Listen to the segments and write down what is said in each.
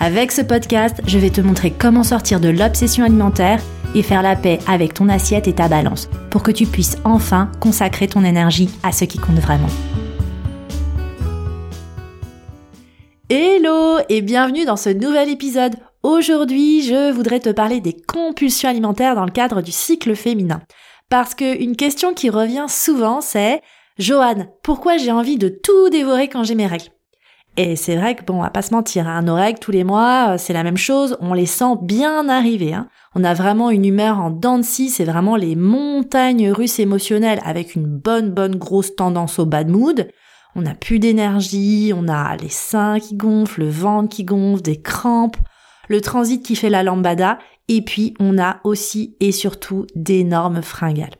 Avec ce podcast, je vais te montrer comment sortir de l'obsession alimentaire et faire la paix avec ton assiette et ta balance pour que tu puisses enfin consacrer ton énergie à ce qui compte vraiment. Hello et bienvenue dans ce nouvel épisode. Aujourd'hui, je voudrais te parler des compulsions alimentaires dans le cadre du cycle féminin. Parce qu'une question qui revient souvent, c'est Joanne, pourquoi j'ai envie de tout dévorer quand j'ai mes règles? Et c'est vrai que bon, on va pas se mentir, hein, règles tous les mois, euh, c'est la même chose, on les sent bien arriver. Hein. On a vraiment une humeur en dents c'est vraiment les montagnes russes émotionnelles avec une bonne bonne grosse tendance au bad mood. On a plus d'énergie, on a les seins qui gonflent, le ventre qui gonfle, des crampes, le transit qui fait la lambada, et puis on a aussi et surtout d'énormes fringales.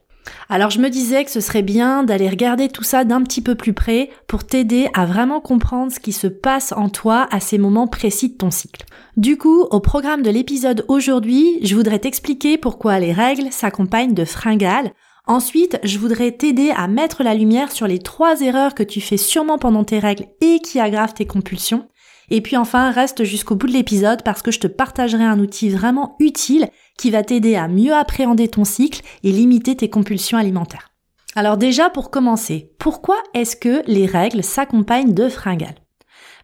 Alors je me disais que ce serait bien d'aller regarder tout ça d'un petit peu plus près pour t'aider à vraiment comprendre ce qui se passe en toi à ces moments précis de ton cycle. Du coup, au programme de l'épisode aujourd'hui, je voudrais t'expliquer pourquoi les règles s'accompagnent de fringales. Ensuite, je voudrais t'aider à mettre la lumière sur les trois erreurs que tu fais sûrement pendant tes règles et qui aggravent tes compulsions. Et puis enfin, reste jusqu'au bout de l'épisode parce que je te partagerai un outil vraiment utile qui va t'aider à mieux appréhender ton cycle et limiter tes compulsions alimentaires. Alors déjà, pour commencer, pourquoi est-ce que les règles s'accompagnent de fringales?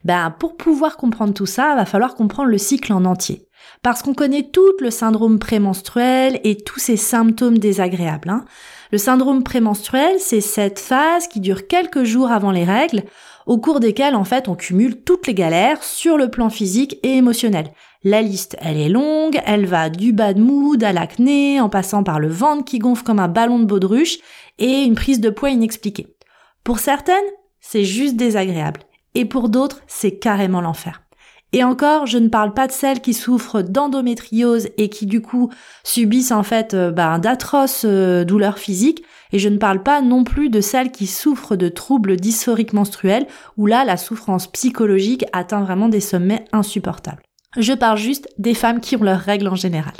Ben, pour pouvoir comprendre tout ça, il va falloir comprendre le cycle en entier. Parce qu'on connaît tout le syndrome prémenstruel et tous ces symptômes désagréables. Hein. Le syndrome prémenstruel, c'est cette phase qui dure quelques jours avant les règles, au cours desquelles en fait on cumule toutes les galères sur le plan physique et émotionnel. La liste, elle est longue, elle va du bad mood à l'acné, en passant par le ventre qui gonfle comme un ballon de baudruche et une prise de poids inexpliquée. Pour certaines, c'est juste désagréable, et pour d'autres, c'est carrément l'enfer. Et encore, je ne parle pas de celles qui souffrent d'endométriose et qui du coup subissent en fait euh, bah, d'atroces euh, douleurs physiques. Et je ne parle pas non plus de celles qui souffrent de troubles dysphoriques menstruels où là la souffrance psychologique atteint vraiment des sommets insupportables. Je parle juste des femmes qui ont leurs règles en général.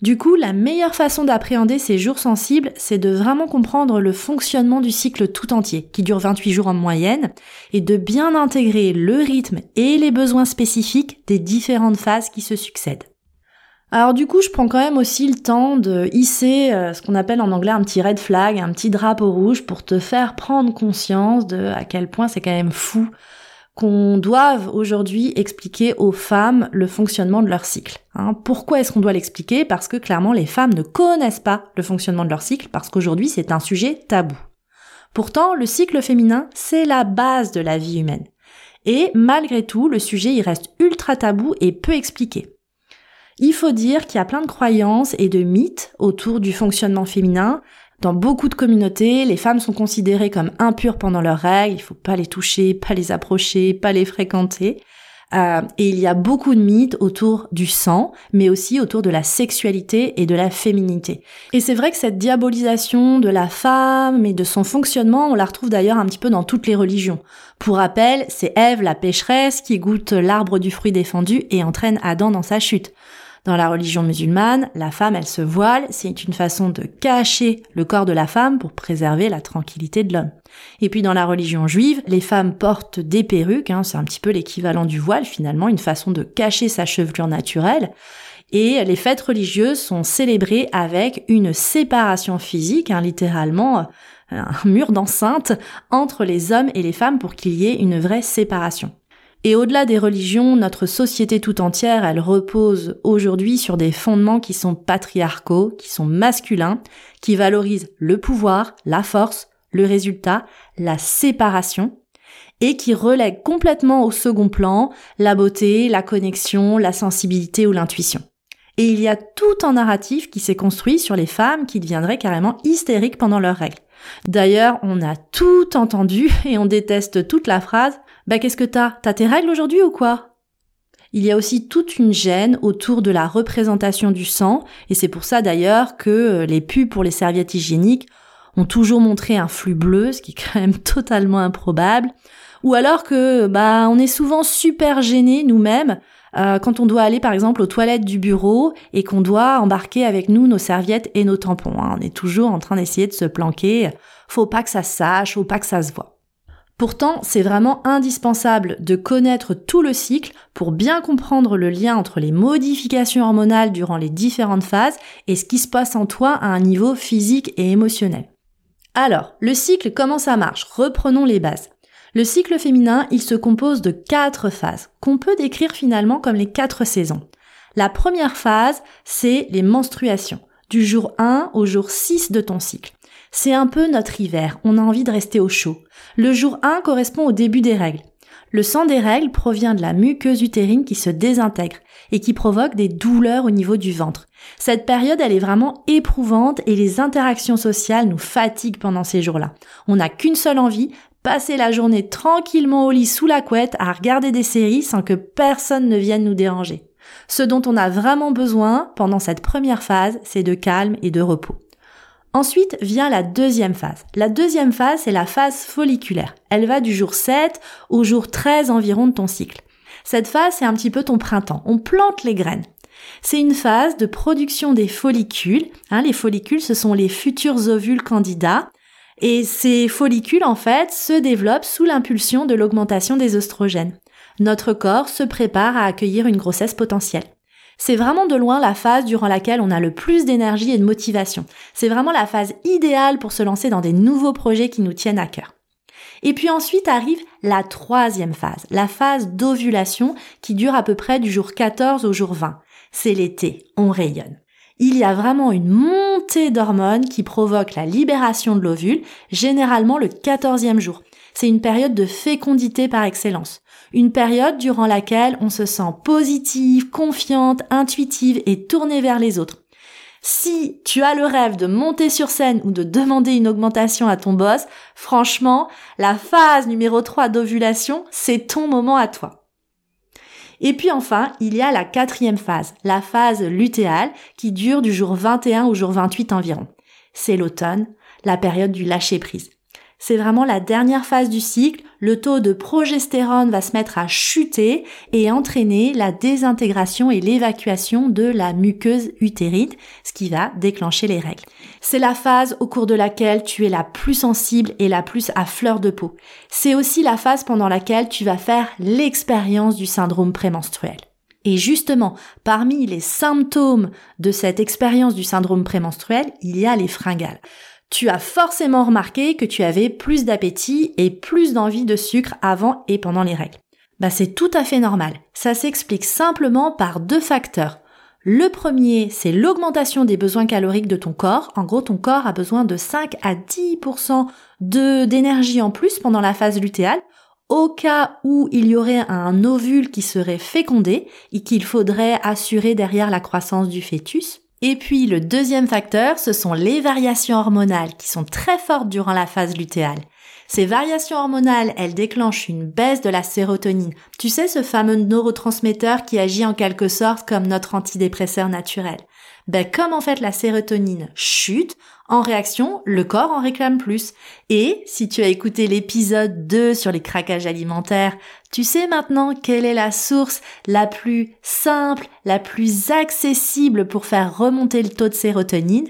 Du coup, la meilleure façon d'appréhender ces jours sensibles, c'est de vraiment comprendre le fonctionnement du cycle tout entier, qui dure 28 jours en moyenne, et de bien intégrer le rythme et les besoins spécifiques des différentes phases qui se succèdent. Alors du coup, je prends quand même aussi le temps de hisser euh, ce qu'on appelle en anglais un petit red flag, un petit drapeau rouge pour te faire prendre conscience de à quel point c'est quand même fou qu'on doive aujourd'hui expliquer aux femmes le fonctionnement de leur cycle. Hein. Pourquoi est-ce qu'on doit l'expliquer? Parce que clairement les femmes ne connaissent pas le fonctionnement de leur cycle, parce qu'aujourd'hui c'est un sujet tabou. Pourtant, le cycle féminin, c'est la base de la vie humaine. Et malgré tout, le sujet il reste ultra tabou et peu expliqué. Il faut dire qu'il y a plein de croyances et de mythes autour du fonctionnement féminin, dans beaucoup de communautés, les femmes sont considérées comme impures pendant leurs règles, il faut pas les toucher, pas les approcher, pas les fréquenter. Euh, et il y a beaucoup de mythes autour du sang, mais aussi autour de la sexualité et de la féminité. Et c'est vrai que cette diabolisation de la femme et de son fonctionnement, on la retrouve d'ailleurs un petit peu dans toutes les religions. Pour rappel, c'est Ève la pécheresse qui goûte l'arbre du fruit défendu et entraîne Adam dans sa chute. Dans la religion musulmane, la femme, elle se voile, c'est une façon de cacher le corps de la femme pour préserver la tranquillité de l'homme. Et puis dans la religion juive, les femmes portent des perruques, hein, c'est un petit peu l'équivalent du voile finalement, une façon de cacher sa chevelure naturelle. Et les fêtes religieuses sont célébrées avec une séparation physique, hein, littéralement un mur d'enceinte entre les hommes et les femmes pour qu'il y ait une vraie séparation. Et au-delà des religions, notre société tout entière, elle repose aujourd'hui sur des fondements qui sont patriarcaux, qui sont masculins, qui valorisent le pouvoir, la force, le résultat, la séparation, et qui relèguent complètement au second plan la beauté, la connexion, la sensibilité ou l'intuition. Et il y a tout un narratif qui s'est construit sur les femmes qui deviendraient carrément hystériques pendant leurs règles. D'ailleurs, on a tout entendu et on déteste toute la phrase bah qu'est-ce que t'as? T'as tes règles aujourd'hui ou quoi? Il y a aussi toute une gêne autour de la représentation du sang, et c'est pour ça d'ailleurs que euh, les pubs pour les serviettes hygiéniques ont toujours montré un flux bleu, ce qui est quand même totalement improbable, ou alors que bah on est souvent super gêné nous-mêmes euh, quand on doit aller par exemple aux toilettes du bureau et qu'on doit embarquer avec nous nos serviettes et nos tampons. Hein. On est toujours en train d'essayer de se planquer. Faut pas que ça se sache, faut pas que ça se voit. Pourtant, c'est vraiment indispensable de connaître tout le cycle pour bien comprendre le lien entre les modifications hormonales durant les différentes phases et ce qui se passe en toi à un niveau physique et émotionnel. Alors, le cycle, comment ça marche? Reprenons les bases. Le cycle féminin, il se compose de quatre phases, qu'on peut décrire finalement comme les quatre saisons. La première phase, c'est les menstruations, du jour 1 au jour 6 de ton cycle. C'est un peu notre hiver, on a envie de rester au chaud. Le jour 1 correspond au début des règles. Le sang des règles provient de la muqueuse utérine qui se désintègre et qui provoque des douleurs au niveau du ventre. Cette période, elle est vraiment éprouvante et les interactions sociales nous fatiguent pendant ces jours-là. On n'a qu'une seule envie, passer la journée tranquillement au lit sous la couette à regarder des séries sans que personne ne vienne nous déranger. Ce dont on a vraiment besoin pendant cette première phase, c'est de calme et de repos. Ensuite vient la deuxième phase. La deuxième phase, c'est la phase folliculaire. Elle va du jour 7 au jour 13 environ de ton cycle. Cette phase, c'est un petit peu ton printemps. On plante les graines. C'est une phase de production des follicules. Hein, les follicules, ce sont les futurs ovules candidats. Et ces follicules, en fait, se développent sous l'impulsion de l'augmentation des oestrogènes. Notre corps se prépare à accueillir une grossesse potentielle. C'est vraiment de loin la phase durant laquelle on a le plus d'énergie et de motivation. C'est vraiment la phase idéale pour se lancer dans des nouveaux projets qui nous tiennent à cœur. Et puis ensuite arrive la troisième phase, la phase d'ovulation qui dure à peu près du jour 14 au jour 20. C'est l'été, on rayonne il y a vraiment une montée d'hormones qui provoque la libération de l'ovule, généralement le 14e jour. C'est une période de fécondité par excellence. Une période durant laquelle on se sent positive, confiante, intuitive et tournée vers les autres. Si tu as le rêve de monter sur scène ou de demander une augmentation à ton boss, franchement, la phase numéro 3 d'ovulation, c'est ton moment à toi. Et puis enfin, il y a la quatrième phase, la phase lutéale, qui dure du jour 21 au jour 28 environ. C'est l'automne, la période du lâcher prise. C'est vraiment la dernière phase du cycle, le taux de progestérone va se mettre à chuter et entraîner la désintégration et l'évacuation de la muqueuse utérine, ce qui va déclencher les règles. C'est la phase au cours de laquelle tu es la plus sensible et la plus à fleur de peau. C'est aussi la phase pendant laquelle tu vas faire l'expérience du syndrome prémenstruel. Et justement, parmi les symptômes de cette expérience du syndrome prémenstruel, il y a les fringales tu as forcément remarqué que tu avais plus d'appétit et plus d'envie de sucre avant et pendant les règles. Bah c'est tout à fait normal. Ça s'explique simplement par deux facteurs. Le premier, c'est l'augmentation des besoins caloriques de ton corps. En gros, ton corps a besoin de 5 à 10% de, d'énergie en plus pendant la phase lutéale au cas où il y aurait un ovule qui serait fécondé et qu'il faudrait assurer derrière la croissance du fœtus. Et puis le deuxième facteur, ce sont les variations hormonales qui sont très fortes durant la phase lutéale. Ces variations hormonales, elles déclenchent une baisse de la sérotonine. Tu sais, ce fameux neurotransmetteur qui agit en quelque sorte comme notre antidépresseur naturel. Ben, comme en fait la sérotonine chute, en réaction, le corps en réclame plus. Et si tu as écouté l'épisode 2 sur les craquages alimentaires, tu sais maintenant quelle est la source la plus simple, la plus accessible pour faire remonter le taux de sérotonine?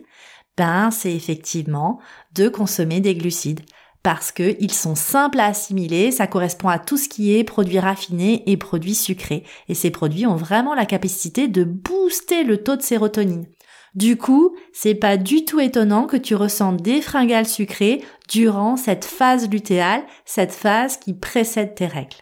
Ben, c'est effectivement de consommer des glucides parce qu'ils sont simples à assimiler, ça correspond à tout ce qui est produits raffinés et produits sucrés. Et ces produits ont vraiment la capacité de booster le taux de sérotonine. Du coup, c'est pas du tout étonnant que tu ressentes des fringales sucrées durant cette phase lutéale, cette phase qui précède tes règles.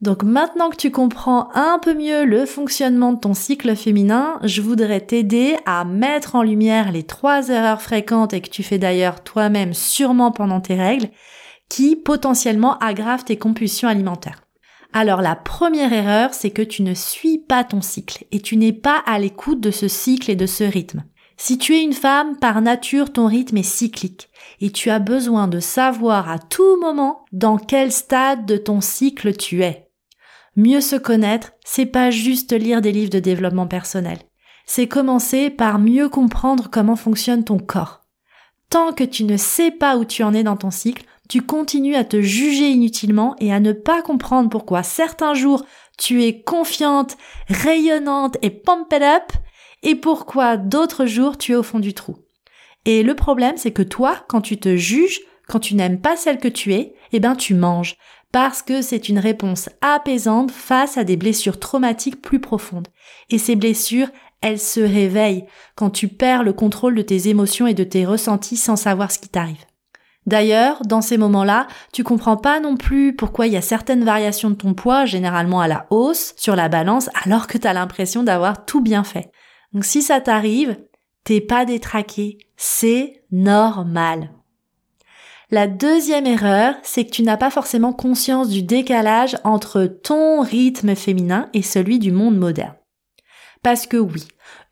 Donc maintenant que tu comprends un peu mieux le fonctionnement de ton cycle féminin, je voudrais t'aider à mettre en lumière les trois erreurs fréquentes et que tu fais d'ailleurs toi-même sûrement pendant tes règles, qui potentiellement aggravent tes compulsions alimentaires. Alors la première erreur, c'est que tu ne suis pas ton cycle et tu n'es pas à l'écoute de ce cycle et de ce rythme. Si tu es une femme, par nature, ton rythme est cyclique et tu as besoin de savoir à tout moment dans quel stade de ton cycle tu es. Mieux se connaître, c'est pas juste lire des livres de développement personnel. C'est commencer par mieux comprendre comment fonctionne ton corps. Tant que tu ne sais pas où tu en es dans ton cycle, tu continues à te juger inutilement et à ne pas comprendre pourquoi certains jours tu es confiante, rayonnante et pumped up et pourquoi d'autres jours tu es au fond du trou. Et le problème, c'est que toi, quand tu te juges, quand tu n'aimes pas celle que tu es, eh ben tu manges parce que c'est une réponse apaisante face à des blessures traumatiques plus profondes. Et ces blessures, elles se réveillent quand tu perds le contrôle de tes émotions et de tes ressentis sans savoir ce qui t'arrive. D'ailleurs, dans ces moments-là, tu comprends pas non plus pourquoi il y a certaines variations de ton poids, généralement à la hausse, sur la balance, alors que tu as l'impression d'avoir tout bien fait. Donc si ça t'arrive, t'es pas détraqué, c'est normal. La deuxième erreur, c'est que tu n'as pas forcément conscience du décalage entre ton rythme féminin et celui du monde moderne. Parce que oui,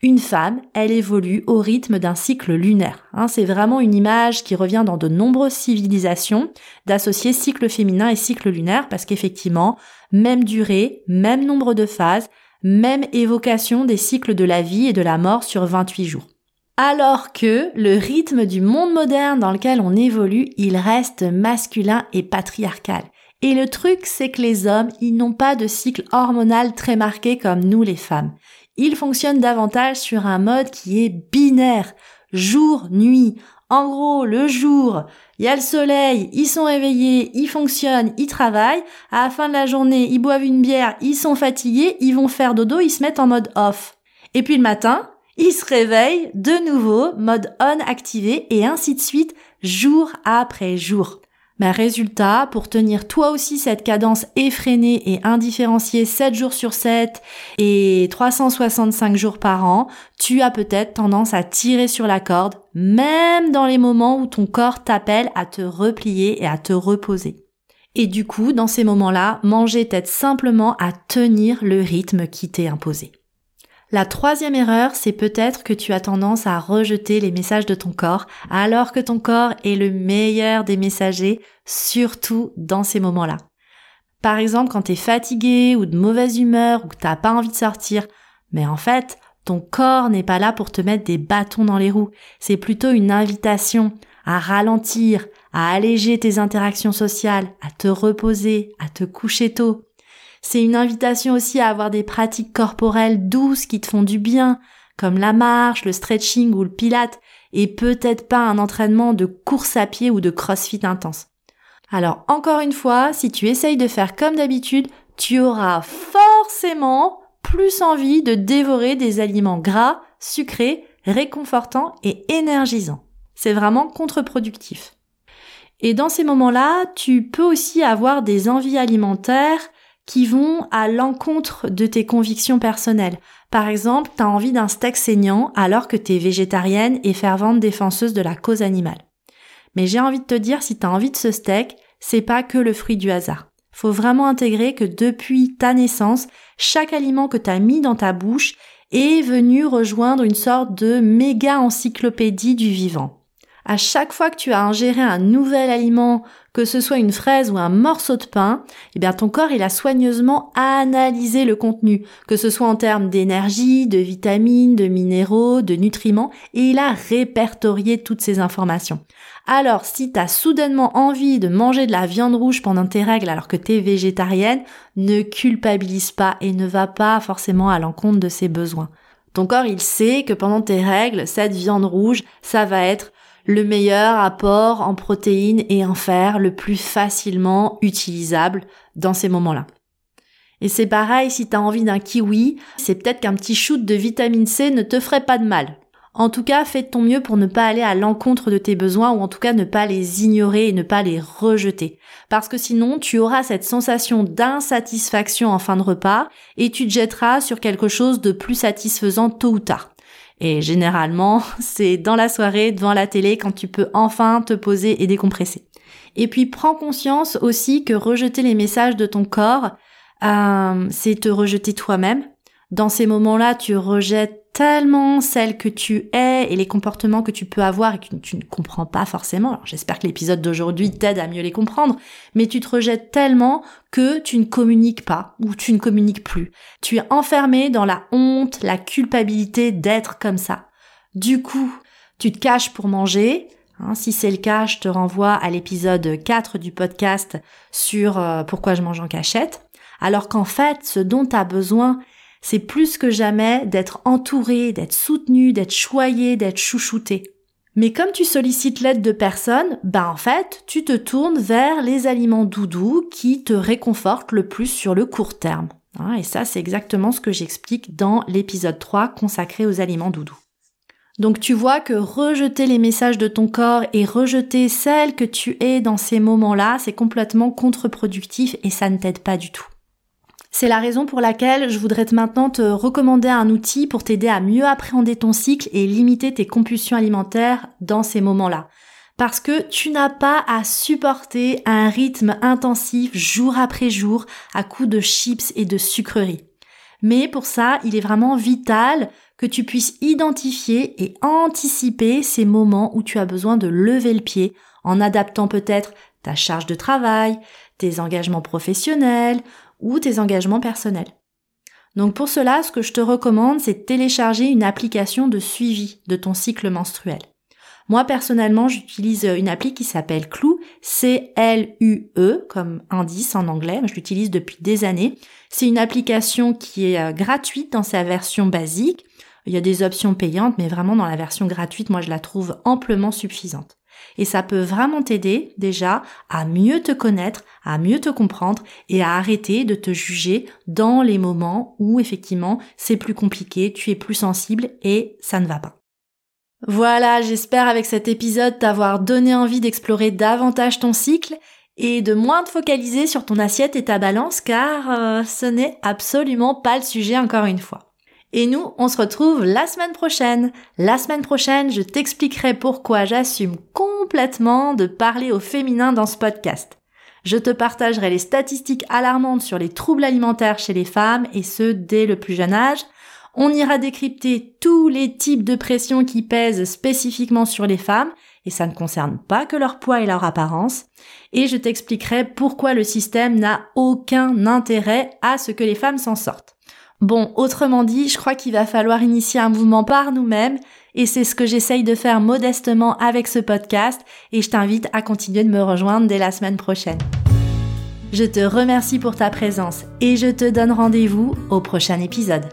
une femme, elle évolue au rythme d'un cycle lunaire. Hein, c'est vraiment une image qui revient dans de nombreuses civilisations d'associer cycle féminin et cycle lunaire parce qu'effectivement, même durée, même nombre de phases, même évocation des cycles de la vie et de la mort sur 28 jours. Alors que le rythme du monde moderne dans lequel on évolue, il reste masculin et patriarcal. Et le truc, c'est que les hommes, ils n'ont pas de cycle hormonal très marqué comme nous les femmes. Ils fonctionnent davantage sur un mode qui est binaire, jour-nuit. En gros, le jour, il y a le soleil, ils sont réveillés, ils fonctionnent, ils travaillent. À la fin de la journée, ils boivent une bière, ils sont fatigués, ils vont faire dodo, ils se mettent en mode off. Et puis le matin, il se réveille de nouveau, mode on activé, et ainsi de suite, jour après jour. Mais résultat, pour tenir toi aussi cette cadence effrénée et indifférenciée 7 jours sur 7 et 365 jours par an, tu as peut-être tendance à tirer sur la corde, même dans les moments où ton corps t'appelle à te replier et à te reposer. Et du coup, dans ces moments-là, manger t'aide simplement à tenir le rythme qui t'est imposé. La troisième erreur, c'est peut-être que tu as tendance à rejeter les messages de ton corps, alors que ton corps est le meilleur des messagers, surtout dans ces moments-là. Par exemple, quand tu es fatigué ou de mauvaise humeur ou que t'as pas envie de sortir, mais en fait, ton corps n'est pas là pour te mettre des bâtons dans les roues. C'est plutôt une invitation à ralentir, à alléger tes interactions sociales, à te reposer, à te coucher tôt, c'est une invitation aussi à avoir des pratiques corporelles douces qui te font du bien, comme la marche, le stretching ou le pilate, et peut-être pas un entraînement de course à pied ou de crossfit intense. Alors encore une fois, si tu essayes de faire comme d'habitude, tu auras forcément plus envie de dévorer des aliments gras, sucrés, réconfortants et énergisants. C'est vraiment contre-productif. Et dans ces moments-là, tu peux aussi avoir des envies alimentaires qui vont à l'encontre de tes convictions personnelles. Par exemple, tu as envie d'un steak saignant alors que tu es végétarienne et fervente défenseuse de la cause animale. Mais j'ai envie de te dire, si tu as envie de ce steak, c'est pas que le fruit du hasard. Faut vraiment intégrer que depuis ta naissance, chaque aliment que tu as mis dans ta bouche est venu rejoindre une sorte de méga encyclopédie du vivant à chaque fois que tu as ingéré un nouvel aliment, que ce soit une fraise ou un morceau de pain, eh bien ton corps il a soigneusement analysé le contenu, que ce soit en termes d'énergie, de vitamines, de minéraux, de nutriments, et il a répertorié toutes ces informations. Alors, si tu as soudainement envie de manger de la viande rouge pendant tes règles alors que tu es végétarienne, ne culpabilise pas et ne va pas forcément à l'encontre de ses besoins. Ton corps, il sait que pendant tes règles, cette viande rouge, ça va être le meilleur apport en protéines et en fer le plus facilement utilisable dans ces moments-là. Et c'est pareil si tu as envie d'un kiwi, c'est peut-être qu'un petit shoot de vitamine C ne te ferait pas de mal. En tout cas, fais ton mieux pour ne pas aller à l'encontre de tes besoins ou en tout cas ne pas les ignorer et ne pas les rejeter. Parce que sinon, tu auras cette sensation d'insatisfaction en fin de repas et tu te jetteras sur quelque chose de plus satisfaisant tôt ou tard. Et généralement, c'est dans la soirée, devant la télé, quand tu peux enfin te poser et décompresser. Et puis prends conscience aussi que rejeter les messages de ton corps, euh, c'est te rejeter toi-même. Dans ces moments-là, tu rejettes tellement celle que tu es et les comportements que tu peux avoir et que tu ne comprends pas forcément. j'espère que l'épisode d'aujourd'hui t'aide à mieux les comprendre, mais tu te rejettes tellement que tu ne communiques pas ou tu ne communiques plus. Tu es enfermé dans la honte, la culpabilité d'être comme ça. Du coup, tu te caches pour manger, Hein, si c'est le cas, je te renvoie à l'épisode 4 du podcast sur euh, pourquoi je mange en cachette. Alors qu'en fait, ce dont tu as besoin, c'est plus que jamais d'être entouré, d'être soutenu, d'être choyé, d'être chouchouté. Mais comme tu sollicites l'aide de personne, ben en fait, tu te tournes vers les aliments doudous qui te réconfortent le plus sur le court terme. Hein, et ça, c'est exactement ce que j'explique dans l'épisode 3 consacré aux aliments doudous. Donc tu vois que rejeter les messages de ton corps et rejeter celle que tu es dans ces moments-là, c'est complètement contre-productif et ça ne t'aide pas du tout. C'est la raison pour laquelle je voudrais maintenant te recommander un outil pour t'aider à mieux appréhender ton cycle et limiter tes compulsions alimentaires dans ces moments-là. Parce que tu n'as pas à supporter un rythme intensif jour après jour à coups de chips et de sucreries. Mais pour ça, il est vraiment vital que tu puisses identifier et anticiper ces moments où tu as besoin de lever le pied en adaptant peut-être ta charge de travail, tes engagements professionnels ou tes engagements personnels. Donc pour cela, ce que je te recommande, c'est de télécharger une application de suivi de ton cycle menstruel. Moi personnellement, j'utilise une appli qui s'appelle Clou, C-L-U-E comme indice en anglais. Je l'utilise depuis des années. C'est une application qui est euh, gratuite dans sa version basique. Il y a des options payantes, mais vraiment dans la version gratuite, moi je la trouve amplement suffisante. Et ça peut vraiment t'aider déjà à mieux te connaître, à mieux te comprendre et à arrêter de te juger dans les moments où effectivement c'est plus compliqué, tu es plus sensible et ça ne va pas. Voilà, j'espère avec cet épisode t'avoir donné envie d'explorer davantage ton cycle et de moins te focaliser sur ton assiette et ta balance car euh, ce n'est absolument pas le sujet encore une fois. Et nous, on se retrouve la semaine prochaine. La semaine prochaine, je t'expliquerai pourquoi j'assume complètement de parler au féminin dans ce podcast. Je te partagerai les statistiques alarmantes sur les troubles alimentaires chez les femmes et ce dès le plus jeune âge, on ira décrypter tous les types de pression qui pèsent spécifiquement sur les femmes, et ça ne concerne pas que leur poids et leur apparence, et je t'expliquerai pourquoi le système n'a aucun intérêt à ce que les femmes s'en sortent. Bon, autrement dit, je crois qu'il va falloir initier un mouvement par nous-mêmes, et c'est ce que j'essaye de faire modestement avec ce podcast, et je t'invite à continuer de me rejoindre dès la semaine prochaine. Je te remercie pour ta présence, et je te donne rendez-vous au prochain épisode.